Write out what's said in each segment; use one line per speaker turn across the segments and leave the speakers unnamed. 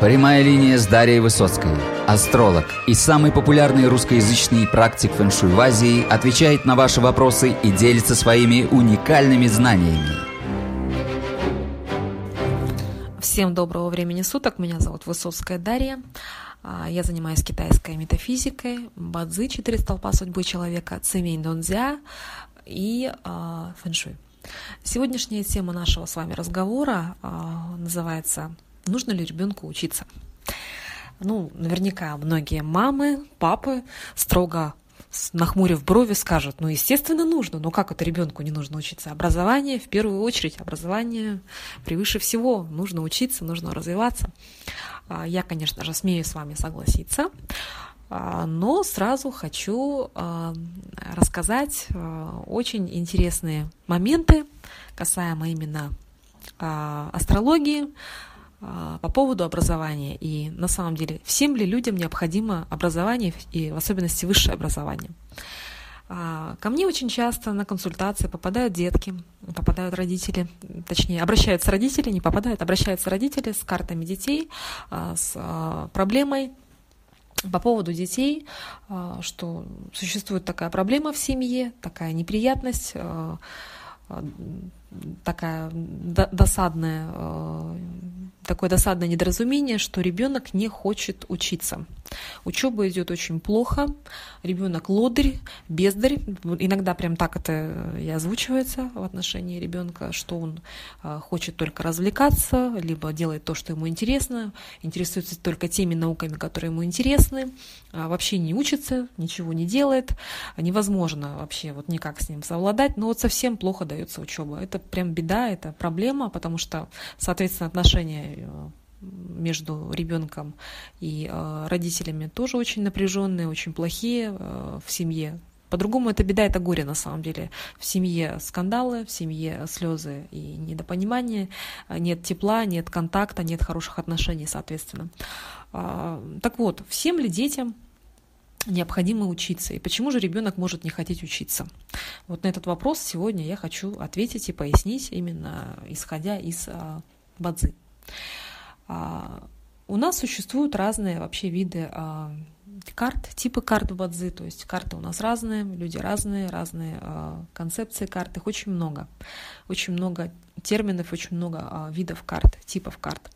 Прямая линия с Дарьей Высоцкой. Астролог и самый популярный русскоязычный практик фэншуй в Азии отвечает на ваши вопросы и делится своими уникальными знаниями.
Всем доброго времени суток. Меня зовут Высоцкая Дарья. А, я занимаюсь китайской метафизикой, бадзи, четыре столпа судьбы человека, цемень донзя и э, фэншуй. Сегодняшняя тема нашего с вами разговора э, называется нужно ли ребенку учиться. Ну, наверняка многие мамы, папы строго нахмурив брови, скажут, ну, естественно, нужно, но как это ребенку не нужно учиться? Образование, в первую очередь, образование превыше всего, нужно учиться, нужно развиваться. А, я, конечно же, смею с вами согласиться, а, но сразу хочу а, рассказать очень интересные моменты, касаемо именно астрологии, по поводу образования. И на самом деле, всем ли людям необходимо образование, и в особенности высшее образование? А, ко мне очень часто на консультации попадают детки, попадают родители, точнее, обращаются родители, не попадают, обращаются родители с картами детей, а, с проблемой по поводу детей, что существует такая проблема в семье, такая неприятность, такая досадная такое досадное недоразумение, что ребенок не хочет учиться. Учеба идет очень плохо, ребенок лодырь, бездарь. Иногда прям так это и озвучивается в отношении ребенка, что он а, хочет только развлекаться, либо делает то, что ему интересно, интересуется только теми науками, которые ему интересны, а, вообще не учится, ничего не делает, невозможно вообще вот никак с ним совладать, но вот совсем плохо дается учеба. Это прям беда, это проблема, потому что, соответственно, отношения Э, между ребенком и э, родителями тоже очень напряженные, очень плохие э, в семье. По-другому это беда, это горе на самом деле. В семье скандалы, в семье слезы и недопонимание, нет тепла, нет контакта, нет хороших отношений, соответственно. А, так вот, всем ли детям необходимо учиться. И почему же ребенок может не хотеть учиться? Вот на этот вопрос сегодня я хочу ответить и пояснить, именно исходя из а, бадзы. А, у нас существуют разные вообще виды а, карт, типы карт в Бадзи, то есть карты у нас разные, люди разные, разные а, концепции карт, их очень много. Очень много терминов, очень много видов карт, типов карт.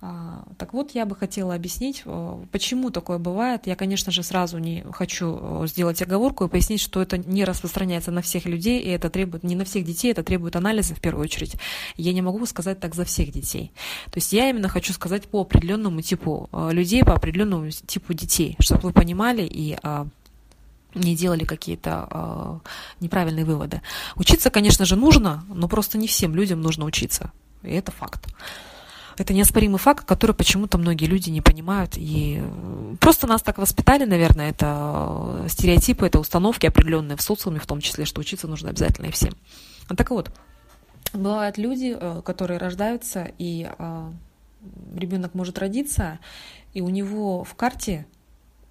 А, так вот, я бы хотела объяснить, э, почему такое бывает. Я, конечно же, сразу не хочу э, сделать оговорку и пояснить, что это не распространяется на всех людей, и это требует не на всех детей, это требует анализа в первую очередь. Я не могу сказать так за всех детей. То есть я именно хочу сказать по определенному типу э, людей, по определенному типу детей, чтобы вы понимали и а, не делали какие-то э, неправильные выводы. Учиться, конечно же, нужно, но просто не всем людям нужно учиться. И это факт. Это неоспоримый факт, который почему-то многие люди не понимают. И просто нас так воспитали, наверное, это стереотипы, это установки определенные в социуме, в том числе, что учиться нужно обязательно и всем. Так вот, бывают люди, э, которые рождаются, и э, ребенок может родиться, и у него в карте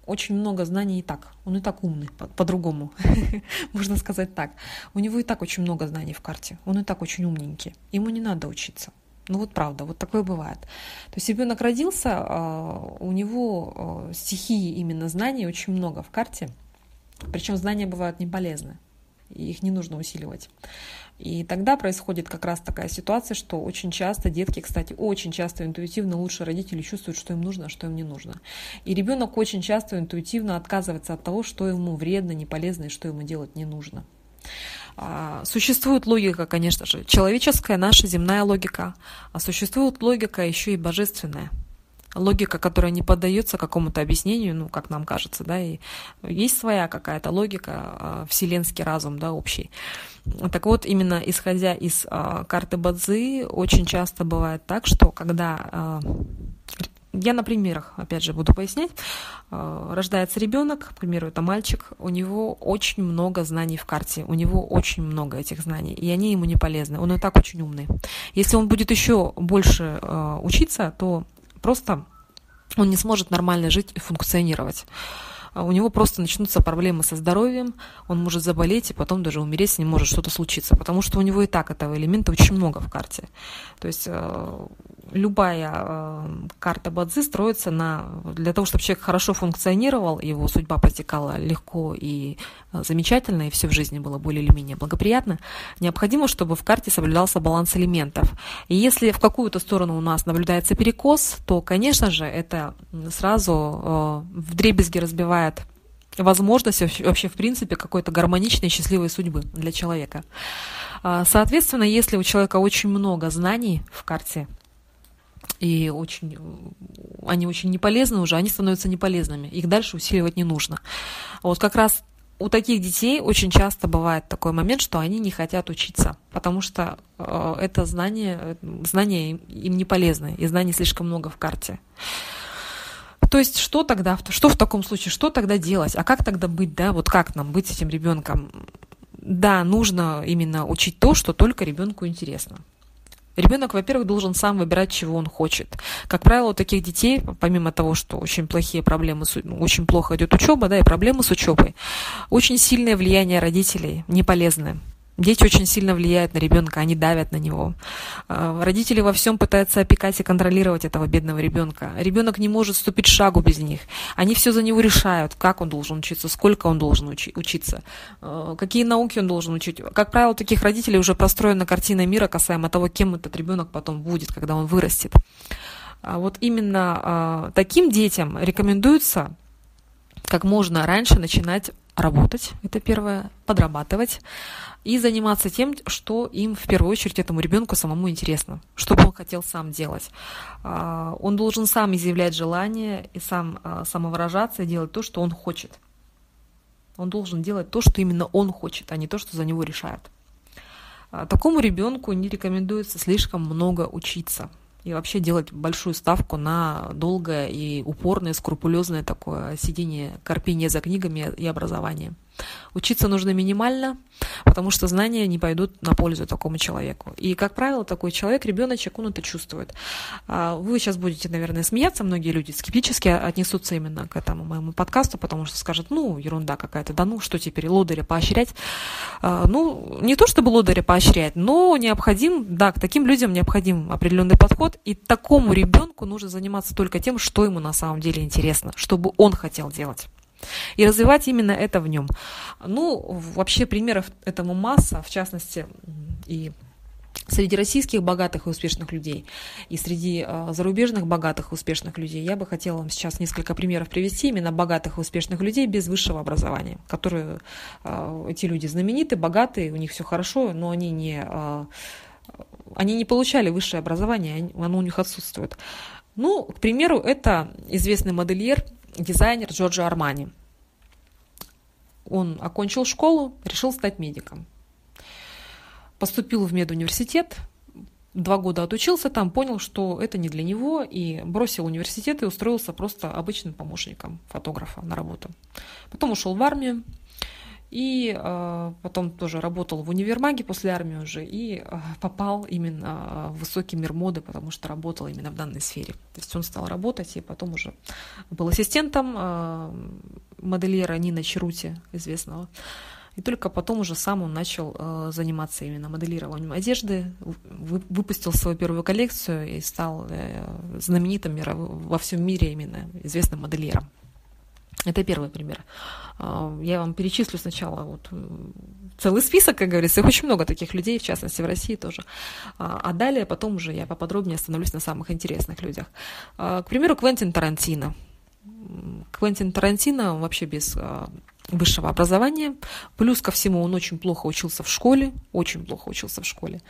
очень много знаний и так. Он и так умный, по-другому, можно сказать так. У него и так очень много знаний в карте. Он и так очень умненький. Ему не надо учиться. Ну вот правда, вот такое бывает. То есть ребенок родился, а, у него а, стихии именно знаний очень много в карте, причем знания бывают не полезны, их не нужно усиливать. И тогда происходит как раз такая ситуация, что очень часто детки, кстати, очень часто интуитивно лучше родители чувствуют, что им нужно, а что им не нужно. И ребенок очень часто интуитивно отказывается от того, что ему вредно, не полезно и что ему делать не нужно. А, существует логика, конечно же, человеческая, наша земная логика, а существует логика еще и божественная. Логика, которая не поддается какому-то объяснению, ну, как нам кажется, да, и есть своя какая-то логика, а, вселенский разум, да, общий. Так вот, именно исходя из а, карты Бадзи, очень часто бывает так, что когда я на примерах, опять же, буду пояснять. Э, рождается ребенок, к примеру, это мальчик, у него очень много знаний в карте, у него очень много этих знаний, и они ему не полезны. Он и так очень умный. Если он будет еще больше э, учиться, то просто он не сможет нормально жить и функционировать. А у него просто начнутся проблемы со здоровьем, он может заболеть и потом даже умереть, с ним может что-то случиться, потому что у него и так этого элемента очень много в карте. То есть э, любая э, карта Бадзи строится на, для того, чтобы человек хорошо функционировал, его судьба протекала легко и э, замечательно, и все в жизни было более или менее благоприятно, необходимо, чтобы в карте соблюдался баланс элементов. И если в какую-то сторону у нас наблюдается перекос, то, конечно же, это сразу э, в дребезги разбивает возможность вообще, в принципе, какой-то гармоничной счастливой судьбы для человека. А, соответственно, если у человека очень много знаний в карте, и очень, они очень неполезны уже, они становятся неполезными. Их дальше усиливать не нужно. Вот как раз у таких детей очень часто бывает такой момент, что они не хотят учиться, потому что э, это знание, знания им не полезны, и знаний слишком много в карте. То есть что тогда, что в таком случае, что тогда делать, а как тогда быть, да, вот как нам быть с этим ребенком? Да, нужно именно учить то, что только ребенку интересно. Ребенок, во-первых, должен сам выбирать, чего он хочет. Как правило, у таких детей, помимо того, что очень плохие проблемы, ну, очень плохо идет учеба, да, и проблемы с учебой, очень сильное влияние родителей, неполезное. Дети очень сильно влияют на ребенка, они давят на него. А, родители во всем пытаются опекать и контролировать этого бедного ребенка. Ребенок не может ступить шагу без них. Они все за него решают, как он должен учиться, сколько он должен учи- учиться, а, какие науки он должен учить. Как правило, у таких родителей уже простроена картина мира касаемо того, кем этот ребенок потом будет, когда он вырастет. А вот именно таким детям рекомендуется как можно раньше начинать работать, это первое, подрабатывать и заниматься тем, что им в первую очередь этому ребенку самому интересно, что бы он хотел сам делать. А, он должен сам изъявлять желание и сам а, самовыражаться и делать то, что он хочет. Он должен делать то, что именно он хочет, а не то, что за него решают. А, такому ребенку не рекомендуется слишком много учиться и вообще делать большую ставку на долгое и упорное, скрупулезное такое сидение, корпение за книгами и образование. Учиться нужно минимально, потому что знания не пойдут на пользу такому человеку. И, как правило, такой человек, ребеночек, он это чувствует. А, вы сейчас будете, наверное, смеяться, многие люди скептически отнесутся именно к этому моему подкасту, потому что скажут, ну, ерунда какая-то, да ну, что теперь, лодыря поощрять? А, ну, не то чтобы лодыря поощрять, но необходим, да, к таким людям необходим определенный подход, и такому ребенку нужно заниматься только тем, что ему на самом деле интересно, чтобы он хотел делать. И развивать именно это в нем. Ну, вообще примеров этому масса, в частности, и среди российских богатых и успешных людей и среди э, зарубежных богатых и успешных людей я бы хотела вам сейчас несколько примеров привести именно богатых и успешных людей без высшего образования, которые э, эти люди знамениты, богатые, у них все хорошо, но они не э, они не получали высшее образование, оно у них отсутствует. Ну, к примеру, это известный модельер дизайнер Джорджо Армани. Он окончил школу, решил стать медиком. Поступил в медуниверситет, два года отучился там, понял, что это не для него, и бросил университет и устроился просто обычным помощником фотографа на работу. Потом ушел в армию, и э, потом тоже работал в универмаге после армии уже и э, попал именно в высокий мир моды, потому что работал именно в данной сфере. То есть он стал работать и потом уже был ассистентом э, модельера Нина Черути, известного. И только потом уже сам он начал э, заниматься именно моделированием одежды, вы, выпустил свою первую коллекцию и стал э, знаменитым во всем мире именно известным модельером. Это первый пример. А, я вам перечислю сначала вот целый список, как говорится, их очень много таких людей, в частности в России тоже. А, а далее потом уже я поподробнее остановлюсь на самых интересных людях. А, к примеру, Квентин Тарантино. Квентин Тарантино вообще без высшего образования. Плюс ко всему он очень плохо учился в школе, очень плохо учился в школе.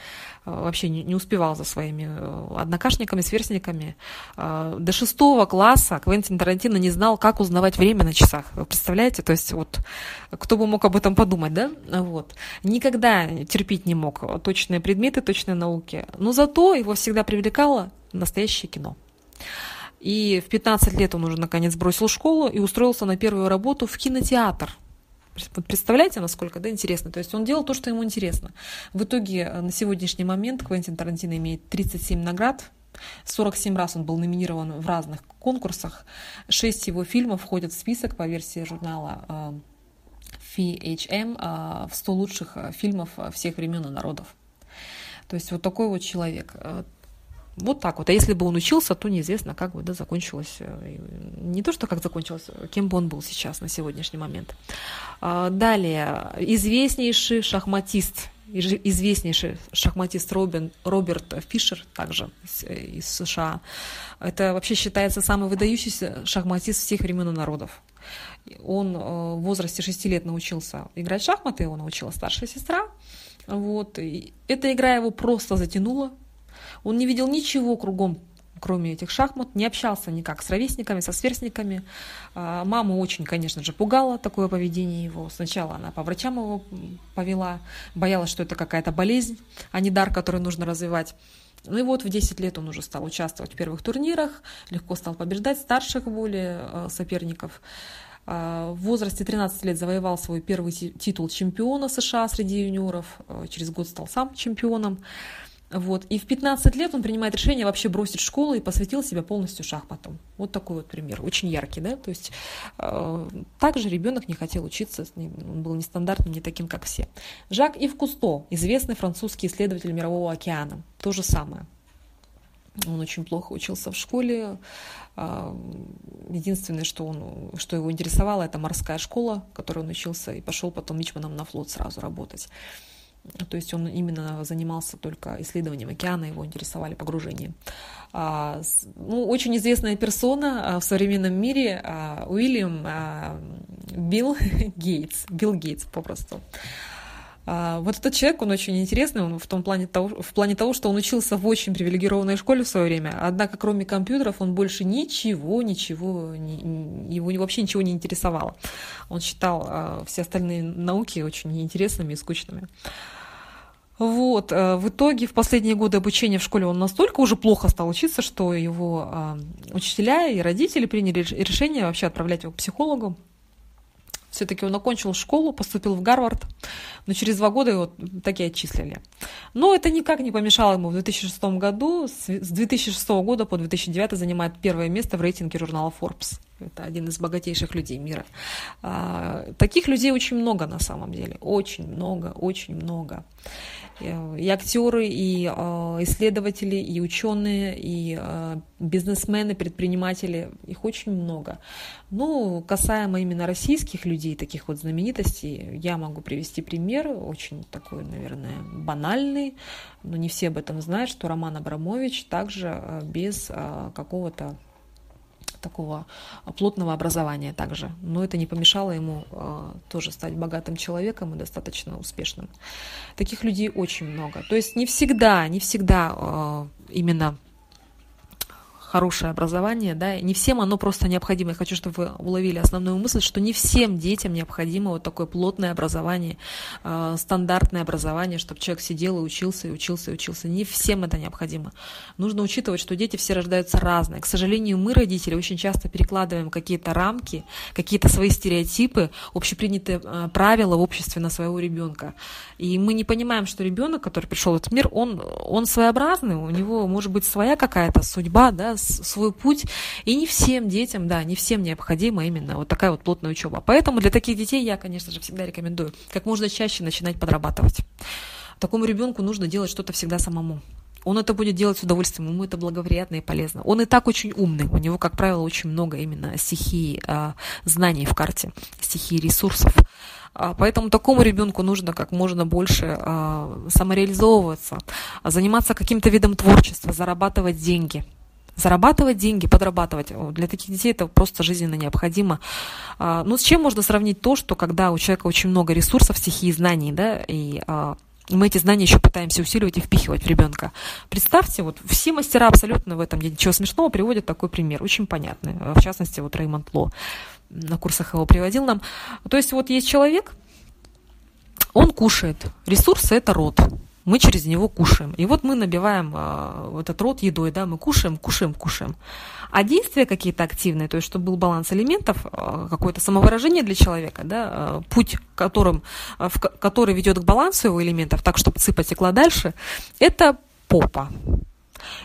А, вообще не, не успевал за своими э, однокашниками, сверстниками. А, до шестого класса Квентин Тарантино не знал, как узнавать время на часах. Вы представляете? То есть вот кто бы мог об этом подумать, да? Вот. Никогда терпеть не мог точные предметы, точные науки. Но зато его всегда привлекало настоящее кино. И в 15 лет он уже наконец бросил школу и устроился на первую работу в кинотеатр. Представляете, насколько да, интересно? То есть он делал то, что ему интересно. В итоге э, на сегодняшний момент Квентин Тарантино имеет 37 наград, 47 раз он был номинирован в разных конкурсах. Шесть его фильмов входят в список по версии журнала FHM э, э, в 100 лучших фильмов всех времен и народов. То есть вот такой вот человек. Вот так вот. А если бы он учился, то неизвестно, как бы да, закончилось. Э, не то, что как закончилось, кем бы он был сейчас на сегодняшний момент. А, далее. Известнейший шахматист известнейший шахматист Робин, Роберт Фишер, также из, из США. Это вообще считается самый выдающийся шахматист всех времен и народов. Он э, в возрасте 6 лет научился играть в шахматы, его научила старшая сестра. Вот. И эта игра его просто затянула. Он не видел ничего кругом, кроме этих шахмат, не общался никак с ровесниками, со сверстниками. А, маму очень, конечно же, пугало такое поведение его. Сначала она по врачам его повела, боялась, что это какая-то болезнь, а не дар, который нужно развивать. Ну и вот в 10 лет он уже стал участвовать в первых турнирах, легко стал побеждать старших более э, соперников. А, в возрасте 13 лет завоевал свой первый титул чемпиона США среди юниоров, э, через год стал сам чемпионом. Вот. И в 15 лет он принимает решение вообще бросить школу и посвятил себя полностью шахматам. Вот такой вот пример, очень яркий, да, то есть э, также ребенок не хотел учиться, он был нестандартным, не таким, как все. Жак Ив Кусто, известный французский исследователь Мирового океана, то же самое. Он очень плохо учился в школе. А, единственное, что, он, что его интересовало, это морская школа, в которой он учился, и пошел потом мичманом на флот сразу работать. То есть он именно занимался только исследованием океана, его интересовали погружения. А, ну, очень известная персона а, в современном мире Уильям Билл Гейтс, Билл Гейтс попросту. А, вот этот человек, он очень интересный он в том плане того, в плане того, что он учился в очень привилегированной школе в свое время, однако кроме компьютеров он больше ничего, ничего, не, его вообще ничего не интересовало. Он считал а, все остальные науки очень неинтересными и скучными. Вот, а, в итоге в последние годы обучения в школе он настолько уже плохо стал учиться, что его учителя и родители приняли решение вообще отправлять его к психологу. Все-таки он окончил школу, поступил в Гарвард, но через два года его такие отчислили. Но это никак не помешало ему в 2006 году, с 2006 года по 2009 занимает первое место в рейтинге журнала Forbes. Это один из богатейших людей мира. А, таких людей очень много на самом деле. Очень много, очень много. Э, и актеры, и э, исследователи, и ученые, и э, бизнесмены, предприниматели, их очень много. Ну, касаемо именно российских людей, таких вот знаменитостей, я могу привести пример, очень такой, наверное, банальный, но не все об этом знают, что Роман Абрамович также без какого-то такого плотного образования также. Но это не помешало ему э, тоже стать богатым человеком и достаточно успешным. Таких людей очень много. То есть не всегда, не всегда э, именно хорошее образование, да, не всем оно просто необходимо. Я хочу, чтобы вы уловили основную мысль, что не всем детям необходимо вот такое плотное образование, э, стандартное образование, чтобы человек сидел и учился, и учился, и учился. Не всем это необходимо. Нужно учитывать, что дети все рождаются разные. К сожалению, мы, родители, очень часто перекладываем какие-то рамки, какие-то свои стереотипы, общепринятые э, правила в обществе на своего ребенка. И мы не понимаем, что ребенок, который пришел в этот мир, он, он своеобразный, у него может быть своя какая-то судьба, да, свой путь. И не всем детям, да, не всем необходима именно вот такая вот плотная учеба. Поэтому для таких детей я, конечно же, всегда рекомендую как можно чаще начинать подрабатывать. Такому ребенку нужно делать что-то всегда самому. Он это будет делать с удовольствием, ему это благоприятно и полезно. Он и так очень умный, у него, как правило, очень много именно стихий э, знаний в карте, стихий ресурсов. А, поэтому такому ребенку нужно как можно больше э, самореализовываться, заниматься каким-то видом творчества, зарабатывать деньги – зарабатывать деньги, подрабатывать. Для таких детей это просто жизненно необходимо. А, ну, с чем можно сравнить то, что когда у человека очень много ресурсов, стихии, знаний, да, и а, мы эти знания еще пытаемся усиливать и впихивать в ребенка. Представьте, вот все мастера абсолютно в этом, ничего смешного, приводят такой пример, очень понятный. В частности, вот Реймонд Ло на курсах его приводил нам. То есть вот есть человек, он кушает, ресурсы – это род мы через него кушаем. И вот мы набиваем э, этот рот едой, да, мы кушаем, кушаем, кушаем. А действия какие-то активные, то есть чтобы был баланс элементов, э, какое-то самовыражение для человека, да, э, путь, которым, э, в, который ведет к балансу его элементов, так, чтобы цыпа текла дальше, это попа.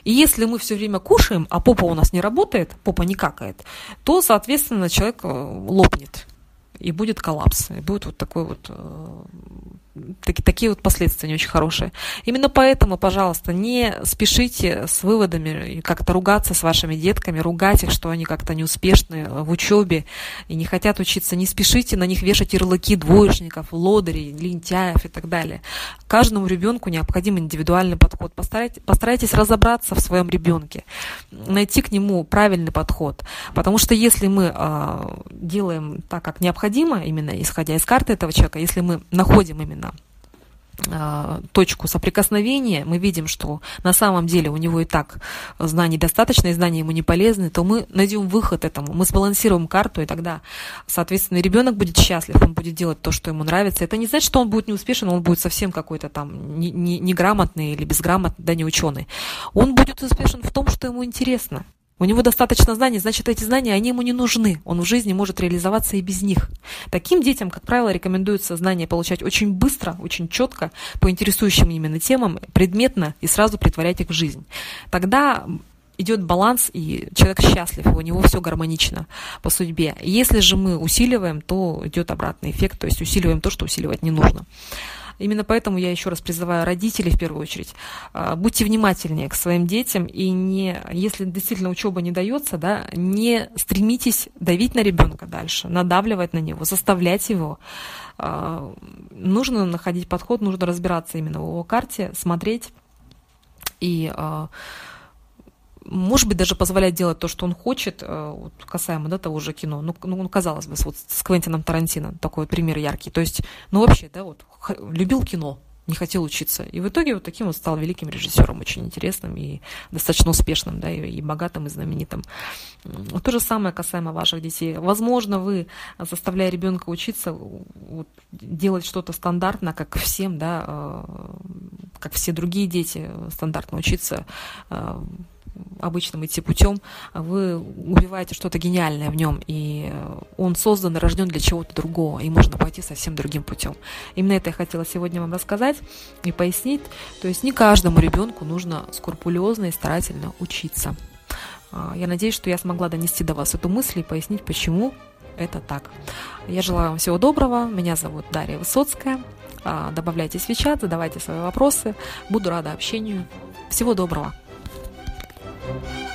И если мы все время кушаем, а попа у нас не работает, попа не какает, то, соответственно, человек э, лопнет и будет коллапс, и будет вот такой вот э, такие, вот последствия не очень хорошие. Именно поэтому, пожалуйста, не спешите с выводами и как-то ругаться с вашими детками, ругать их, что они как-то неуспешны в учебе и не хотят учиться. Не спешите на них вешать ярлыки двоечников, лодырей, лентяев и так далее. Каждому ребенку необходим индивидуальный подход. Постарайтесь, постарайтесь разобраться в своем ребенке, найти к нему правильный подход. Потому что если мы э, делаем так, как необходимо, именно исходя из карты этого человека, если мы находим именно а, точку соприкосновения, мы видим, что на самом деле у него и так знаний достаточно, и знания ему не полезны, то мы найдем выход этому, мы сбалансируем карту, и тогда, соответственно, ребенок будет счастлив, он будет делать то, что ему нравится. Это не значит, что он будет неуспешен, он будет совсем какой-то там неграмотный не, не или безграмотный, да не ученый. Он будет успешен в том, что ему интересно. У него достаточно знаний, значит, эти знания, они ему не нужны. Он в жизни может реализоваться и без них. Таким детям, как правило, рекомендуется знания получать очень быстро, очень четко, по интересующим именно темам, предметно и сразу притворять их в жизнь. Тогда идет баланс, и человек счастлив, у него все гармонично по судьбе. Если же мы усиливаем, то идет обратный эффект, то есть усиливаем то, что усиливать не нужно. Именно поэтому я еще раз призываю родителей в первую очередь, а, будьте внимательнее к своим детям и не, если действительно учеба не дается, да, не стремитесь давить на ребенка дальше, надавливать на него, заставлять его. А, нужно находить подход, нужно разбираться именно в его карте, смотреть и а, может быть, даже позволять делать то, что он хочет, э, вот, касаемо да, того же кино. Ну, ну, казалось бы, вот с Квентином Тарантино такой пример яркий. То есть, ну, вообще, да, вот, любил кино, не хотел учиться. И в итоге вот таким вот стал великим режиссером, очень интересным и достаточно успешным, да, и, и богатым, и знаменитым. То же самое касаемо ваших детей. Возможно, вы, заставляя ребенка учиться, вот, делать что-то стандартно, как всем, да, э, как все другие дети стандартно учиться, э, обычным идти путем, вы убиваете что-то гениальное в нем, и он создан и рожден для чего-то другого, и можно пойти совсем другим путем. Именно это я хотела сегодня вам рассказать и пояснить. То есть не каждому ребенку нужно скрупулезно и старательно учиться. А, я надеюсь, что я смогла донести до вас эту мысль и пояснить, почему это так. Я желаю вам всего доброго. Меня зовут Дарья Высоцкая. А, добавляйтесь в чат, задавайте свои вопросы. Буду рада общению. Всего доброго. Thank you.